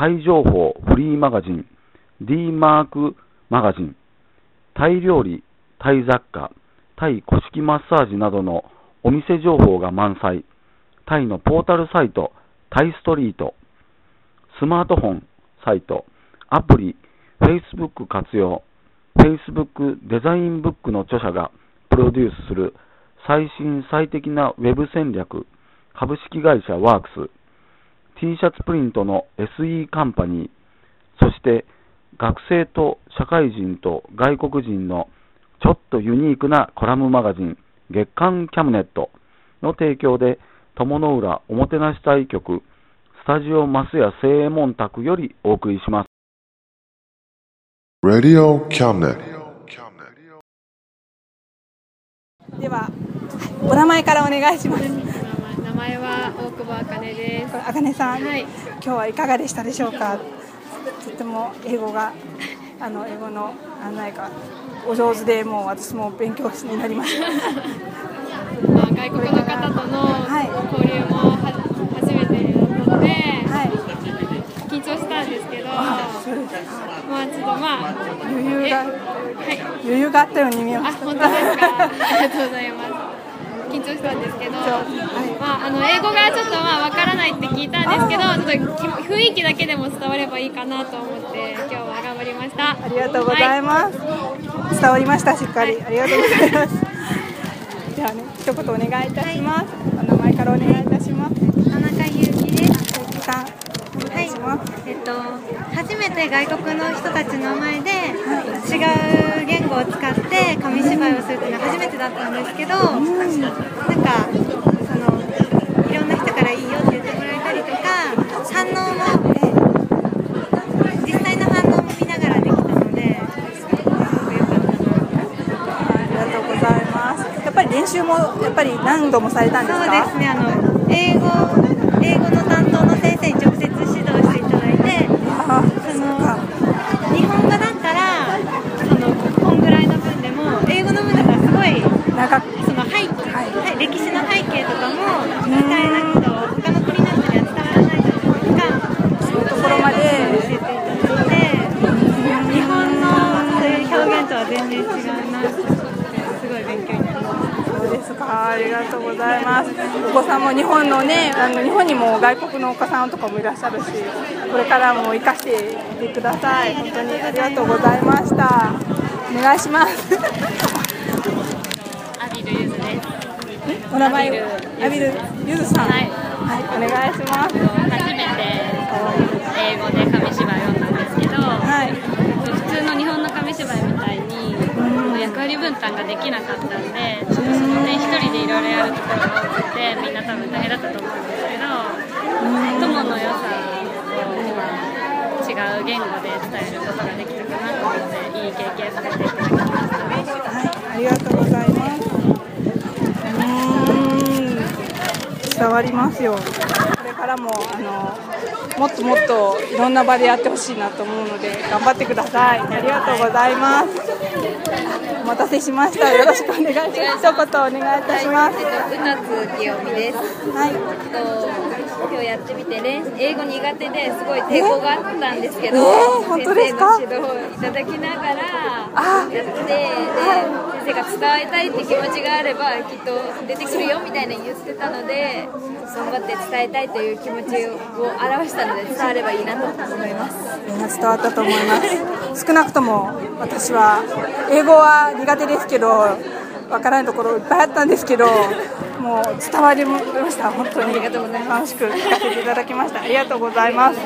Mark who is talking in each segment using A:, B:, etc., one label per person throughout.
A: タイ情報フリーマガジン D マークマガジンタイ料理、タイ雑貨、タイ古式マッサージなどのお店情報が満載、タイのポータルサイト、タイストリート、スマートフォンサイト、アプリ、Facebook 活用、Facebook デザインブックの著者がプロデュースする最新最適なウェブ戦略、株式会社ワークス、T シャツプリントの SE カンパニー、そして学生と社会人と外国人のちょっとユニークなコラムマガジン月刊キャムネットの提供で友の浦おもてなし隊局スタジオマスヤ正右衛門宅よりお送りします。
B: Radio.
C: では、お名前からお願いします。
D: 名前は大久保あかねです。
C: あかねさん、
D: はい。
C: 今日はいかがでしたでしょうか？とても英語が、あの英語の案内がお上手で、もう私も勉強になりました。
D: まあ外国の方との
C: はい
D: 交流もは初めてだったので、
C: はい、
D: 緊張したんですけど、
C: そうです。
D: まあちょっとまあえ
C: 余裕が
D: はい。
C: 余裕があったように見えま
D: あ
C: した。
D: 本当ですか？ありがとうございます。緊張したんですけど、まああの英語がちょっとまあわからないって聞いたんですけど、ちょっとき雰囲気だけでも伝わればいいかなと思って今日は頑張りました。
C: ありがとうございます。伝わりました、しっかり。ありがとうございます。ではね、一言お願いいたします。お名前からお願いいたします。
E: 田中裕樹です。
C: さん、お願い。
E: えっと、初めて外国の人たちの前で違う言語を使って紙芝居をするっていうのは初めてだったんですけど、なんかそのいろんな人からいいよって言ってもらえたりとか反応も、実際の反応も見ながらできたのですごく良かったな
C: ありがとうございます。やっぱり練習もやっぱり何度もされたんです
E: そう
C: か。
E: ですねあの英語英語の担当の先生に直接指導していただいて
C: あ、
E: その日本語だったらそのこんぐらいの分でも英語の分だからすごい
C: 長く。
E: その背景、はい、歴史の背景とかも伝えなくと他の国の人には伝わらないじゃないですか
C: そういうところまで
E: 教えていただいて日本のそういう表現とは全然違うなと思ってすごい勉強になりました
C: そうですか。ありがとうございます。お子さんも日本のね、あの日本にも外国のお子さんとかもいらっしゃるし、これからも生かしていってください。本当にありがとうございました。お願いします。
D: アビルユズです。
C: お名前を？アビルゆずさん。
D: はい
C: はい、お願いします。
D: 初めて英語で紙芝居を読んだんですけど、
C: はい。
D: 普通の日本の紙芝居みたいに役割分担ができなかったんでちょっとその点一人でいろいろやるところが多くてみんな多分大変だったと思うんですけど友の良さを違う言語で伝えることができたかなと思っていい経験させていただきました。
C: はい、ありがとうございます。うーん、伝わりますよ。これからもあのもっともっといろんな場でやってほしいなと思うので頑張ってください。ありがとうございます。お待たせしました。よろしくお願いします。一言お願いいたします。
F: 歌津清美です。
C: はい。
F: と今日やってみて練英語苦手ですごい抵抗があったんですけど、
C: えー本当ですか？
F: 先生の指導をいただきながら
C: あ
F: やって生が伝えたいって気持ちがあればきっと出てくるよみたいな言ってたので頑張って伝えたいという気持ちを表したので伝わればいいなと思います。
C: みんな伝わったと思います。少なくとも私は英語は苦手ですけど、わからないところいっぱいあったんですけど、もう伝わりました。本当に楽しく聞かせていただきました。ありがとうございます。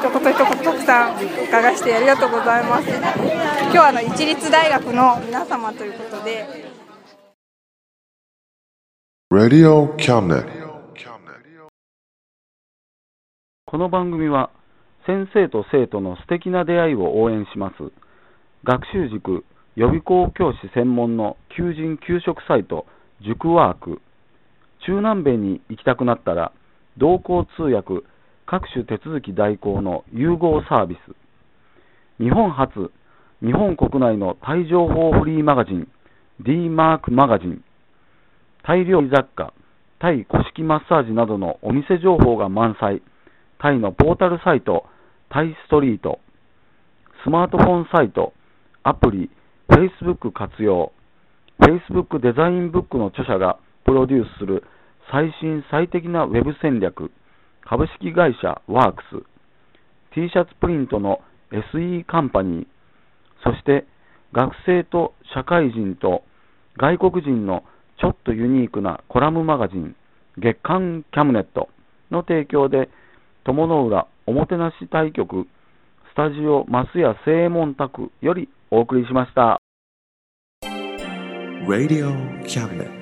C: 一言一言たくさん伺してありがとうございます。今日はあの一律大学の皆様ということで。
B: Radio.
A: この番組は先生と生徒の素敵な出会いを応援します。学習塾予備校教師専門の求人・給食サイト、塾ワーク。中南米に行きたくなったら、同行通訳、各種手続き代行の融合サービス。日本初、日本国内のタイ情報フリーマガジン、D マークマガジン。タイ料理雑貨、タイ古式マッサージなどのお店情報が満載。タイのポータルサイト、タイストリート。スマートフォンサイト、アプリ、Facebook 活用。Facebook デザインブックの著者がプロデュースする最新最適なウェブ戦略。株式会社ワークス。T シャツプリントの SE カンパニー。そして学生と社会人と外国人のちょっとユニークなコラムマガジン月刊キャムネットの提供で友の浦おもてなし対局スタジオ増屋正門宅よりお送りしました。
B: Radio Cabinet.